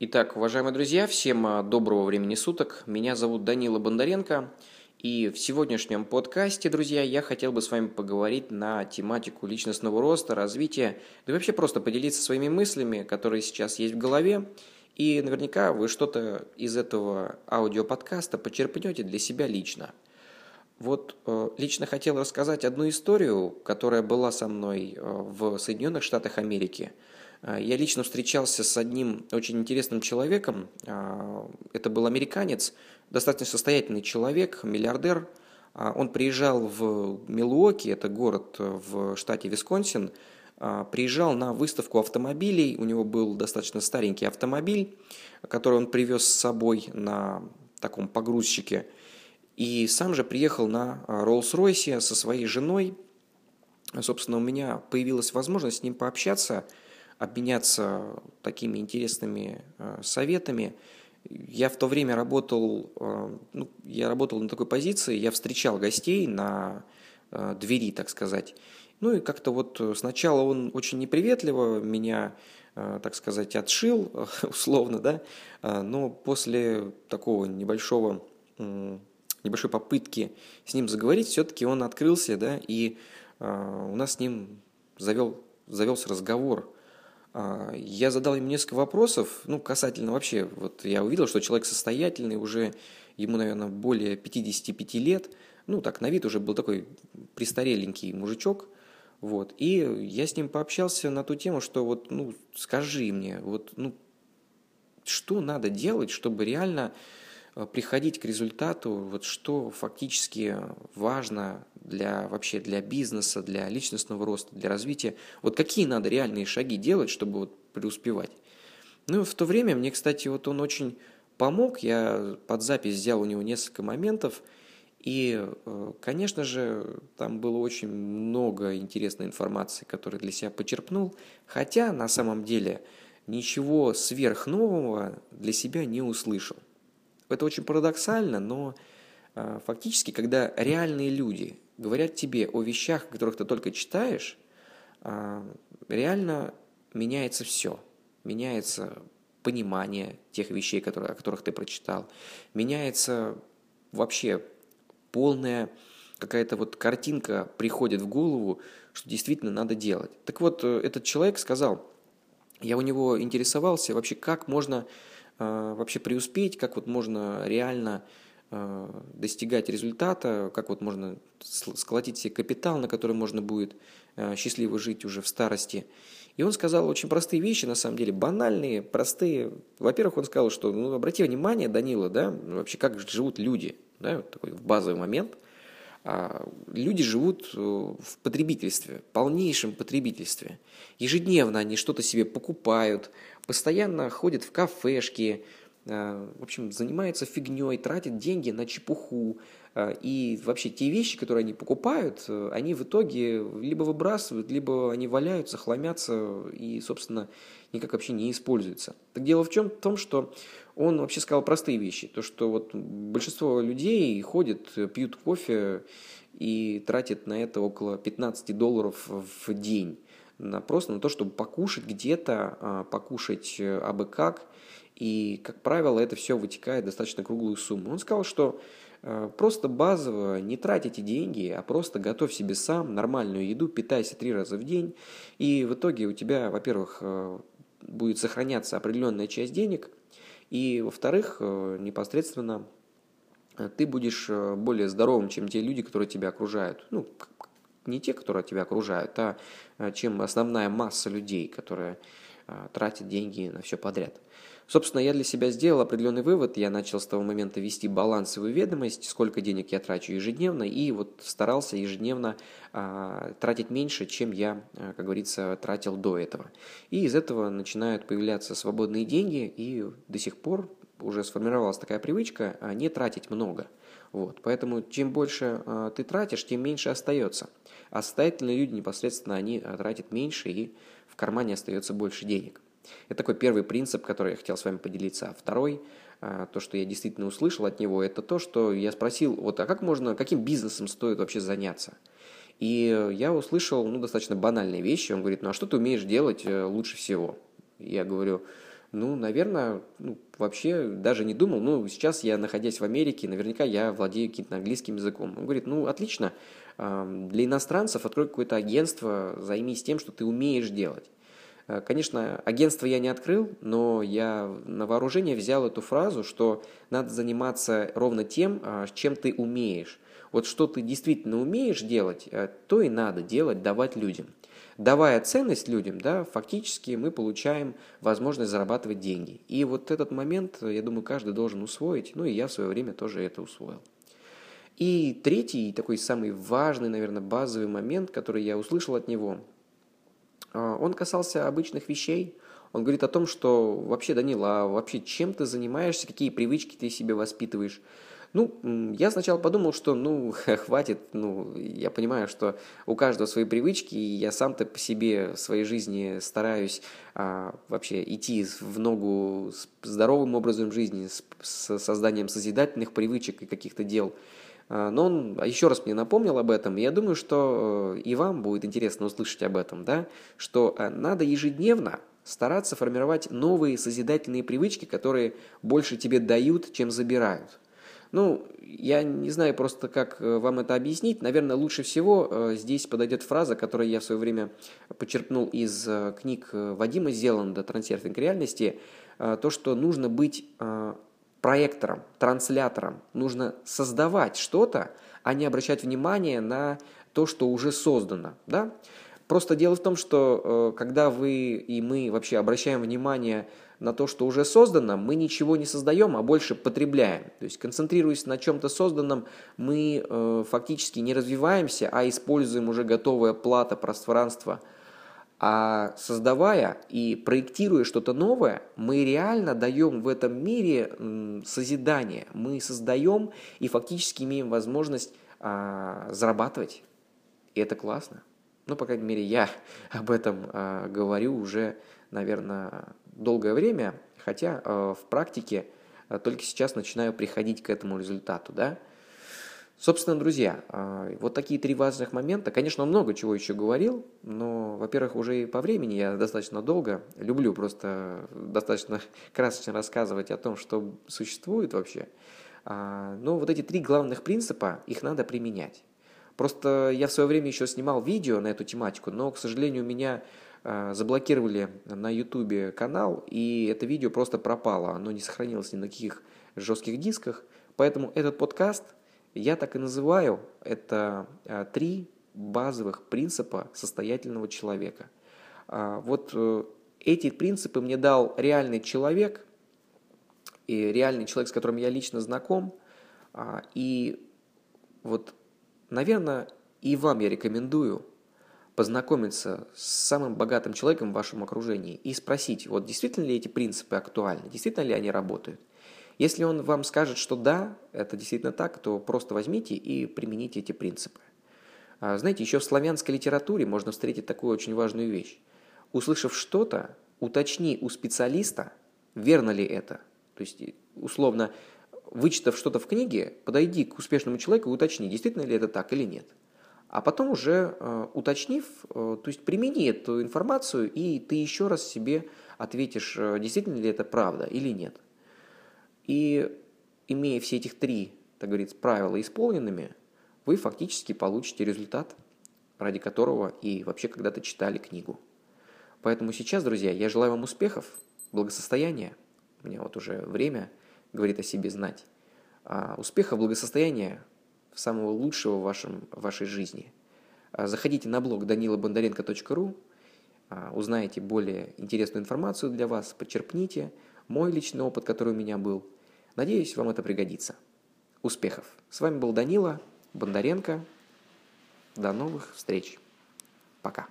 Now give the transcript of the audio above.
Итак, уважаемые друзья, всем а, доброго времени суток. Меня зовут Данила Бондаренко. И в сегодняшнем подкасте, друзья, я хотел бы с вами поговорить на тематику личностного роста, развития, да и вообще просто поделиться своими мыслями, которые сейчас есть в голове. И наверняка вы что-то из этого аудиоподкаста почерпнете для себя лично. Вот э, лично хотел рассказать одну историю, которая была со мной э, в Соединенных Штатах Америки – я лично встречался с одним очень интересным человеком. Э, это был американец, достаточно состоятельный человек, миллиардер. Э, он приезжал в Милуоки, это город в штате Висконсин, приезжал на выставку автомобилей. У него был достаточно старенький автомобиль, который он привез с собой на таком погрузчике. И сам же приехал на Роллс-Ройсе со своей женой. Собственно, у меня появилась возможность с ним пообщаться – обменяться такими интересными э, советами. Я в то время работал, э, ну, я работал на такой позиции, я встречал гостей на э, двери, так сказать. Ну и как-то вот сначала он очень неприветливо меня, так сказать, отшил, условно, да, но после такого небольшого, небольшой попытки с ним заговорить, все-таки он открылся, да, и у нас с ним завел, завелся разговор я задал ему несколько вопросов, ну, касательно вообще, вот я увидел, что человек состоятельный, уже ему, наверное, более 55 лет, ну, так, на вид уже был такой престареленький мужичок, вот, и я с ним пообщался на ту тему, что вот, ну, скажи мне, вот, ну, что надо делать, чтобы реально приходить к результату, вот что фактически важно для вообще для бизнеса, для личностного роста, для развития. Вот какие надо реальные шаги делать, чтобы вот преуспевать. Ну, в то время мне, кстати, вот он очень помог. Я под запись взял у него несколько моментов. И, э, конечно же, там было очень много интересной информации, которую для себя почерпнул. Хотя, на самом деле, ничего сверхнового для себя не услышал. Это очень парадоксально, но э, фактически, когда реальные люди говорят тебе о вещах, которых ты только читаешь, э, реально меняется все. Меняется понимание тех вещей, которые, о которых ты прочитал. Меняется вообще полная какая-то вот картинка приходит в голову, что действительно надо делать. Так вот, э, этот человек сказал, я у него интересовался вообще, как можно вообще преуспеть, как вот можно реально э, достигать результата, как вот можно сколотить себе капитал, на который можно будет э, счастливо жить уже в старости. И он сказал очень простые вещи, на самом деле, банальные, простые. Во-первых, он сказал, что, ну, обрати внимание, Данила, да, вообще как живут люди, да, вот такой базовый момент. А, люди живут в потребительстве, полнейшем потребительстве. Ежедневно они что-то себе покупают, постоянно ходит в кафешки, э, в общем, занимается фигней, тратит деньги на чепуху. Э, и вообще те вещи, которые они покупают, э, они в итоге либо выбрасывают, либо они валяются, хламятся и, собственно, никак вообще не используются. Так дело в чем? В том, что он вообще сказал простые вещи. То, что вот большинство людей ходят, пьют кофе и тратят на это около 15 долларов в день на, просто на то, чтобы покушать где-то, а, покушать э, абы как. И, как правило, это все вытекает достаточно круглую сумму. Он сказал, что э, просто базово не тратите деньги, а просто готовь себе сам нормальную еду, питайся три раза в день. И в итоге у тебя, во-первых, э, будет сохраняться определенная часть денег, и, во-вторых, непосредственно ты будешь более здоровым, чем те люди, которые тебя окружают. Ну, не те, которые тебя окружают, а, чем основная масса людей, которая а, тратит деньги на все подряд. Собственно, я для себя сделал определенный вывод. Я начал с того момента вести балансовую ведомость, сколько денег я трачу ежедневно, и вот старался ежедневно а, тратить меньше, чем я, а, как говорится, тратил до этого. И из этого начинают появляться свободные деньги, и до сих пор уже сформировалась такая привычка а, не тратить много. Вот. Поэтому чем больше а, ты тратишь, тем меньше остается. А состоятельные люди непосредственно они а, тратят меньше и в кармане остается больше денег. Это такой первый принцип, который я хотел с вами поделиться. А второй, а, то, что я действительно услышал от него, это то, что я спросил, вот, а как можно, каким бизнесом стоит вообще заняться? И я услышал ну, достаточно банальные вещи. Он говорит, ну а что ты умеешь делать э, лучше всего? Я говорю, Ну, наверное, ну, вообще даже не думал. Ну, сейчас я, находясь в Америке, наверняка я владею каким-то английским языком. Он говорит, ну, отлично, для иностранцев открой какое-то агентство, займись тем, что ты умеешь делать. Э, конечно, агентство я не открыл, но я на вооружение взял эту фразу, что надо заниматься ровно тем, а, чем ты умеешь. Вот что ты действительно умеешь делать, э, то и надо делать, давать людям. Давая ценность людям, да, фактически мы получаем возможность зарабатывать деньги. И вот этот момент, я думаю, каждый должен усвоить, ну и я в свое время тоже это усвоил. И третий, такой самый важный, наверное, базовый момент, который я услышал от него, он касался обычных вещей. Он говорит о том, что вообще, Данила, а вообще чем ты занимаешься, какие привычки ты себе воспитываешь. Ну, я сначала подумал, что, ну, хватит, ну, я понимаю, что у каждого свои привычки, и я сам-то по себе в своей жизни стараюсь а, вообще идти в ногу с здоровым образом жизни, с, с созданием созидательных привычек и каких-то дел. А, но он еще раз мне напомнил об этом, и я думаю, что э, и вам будет интересно услышать об этом, да, что э, надо ежедневно стараться формировать новые созидательные привычки, которые больше тебе дают, чем забирают. Ну, я не знаю просто, как э, вам это объяснить. Наверное, лучше всего здесь подойдет фраза, которую я в свое время почерпнул из книг Вадима Зеланда «Трансерфинг реальности», то, что нужно быть проектором, транслятором. Нужно создавать что-то, а не обращать внимание на то, что уже создано. Да? Просто дело в том, что э, когда вы и мы вообще обращаем внимание на то, что уже создано, мы ничего не создаем, а больше потребляем. То есть, концентрируясь на чем-то созданном, мы э, фактически не развиваемся, а используем уже готовое плата пространство – а создавая и проектируя что-то новое, мы реально даем в этом мире созидание. Мы создаем и фактически имеем возможность а, зарабатывать. И это классно. Ну, по крайней мере, я об этом а, говорю уже, наверное, долгое время, хотя а, в практике а, только сейчас начинаю приходить к этому результату, да. Собственно, друзья, а, вот такие три важных момента. Конечно, он много чего еще говорил, но, во-первых, уже и по времени я достаточно долго люблю просто достаточно красочно рассказывать о том, что существует вообще. А, но вот эти три главных принципа, их надо применять. Просто я в свое время еще снимал видео на эту тематику, но, к сожалению, меня а, заблокировали на YouTube канал, и это видео просто пропало. Оно не сохранилось ни на каких жестких дисках. Поэтому этот подкаст – я так и называю это а, три базовых принципа состоятельного человека. А, вот э, эти принципы мне дал реальный человек, и реальный человек, с которым я лично знаком. А, и вот, наверное, и вам я рекомендую познакомиться с самым богатым человеком в вашем окружении и спросить, вот действительно ли эти принципы актуальны, действительно ли они работают. Если он вам скажет, что да, это действительно так, то просто возьмите и примените эти принципы. А, знаете, еще в славянской литературе можно встретить такую очень важную вещь. Услышав что-то, уточни у специалиста, верно ли это. То есть, условно, вычитав что-то в книге, подойди к успешному человеку и уточни, действительно ли это так или нет. А потом уже э, уточнив, э, то есть примени эту информацию, и ты еще раз себе ответишь, э, действительно ли это правда или нет. И имея все этих три, так говорится, правила исполненными, вы фактически получите результат, ради которого и вообще когда-то читали книгу. Поэтому сейчас, друзья, я желаю вам успехов, благосостояния. У меня вот уже время говорит о себе знать. А, успехов, благосостояния, самого лучшего в, вашем, в вашей жизни. А, заходите на блог danilabondarenko.ru, а, узнаете более интересную информацию для вас, подчерпните мой личный опыт, который у меня был – Надеюсь, вам это пригодится. Успехов! С вами был Данила Бондаренко. До новых встреч. Пока.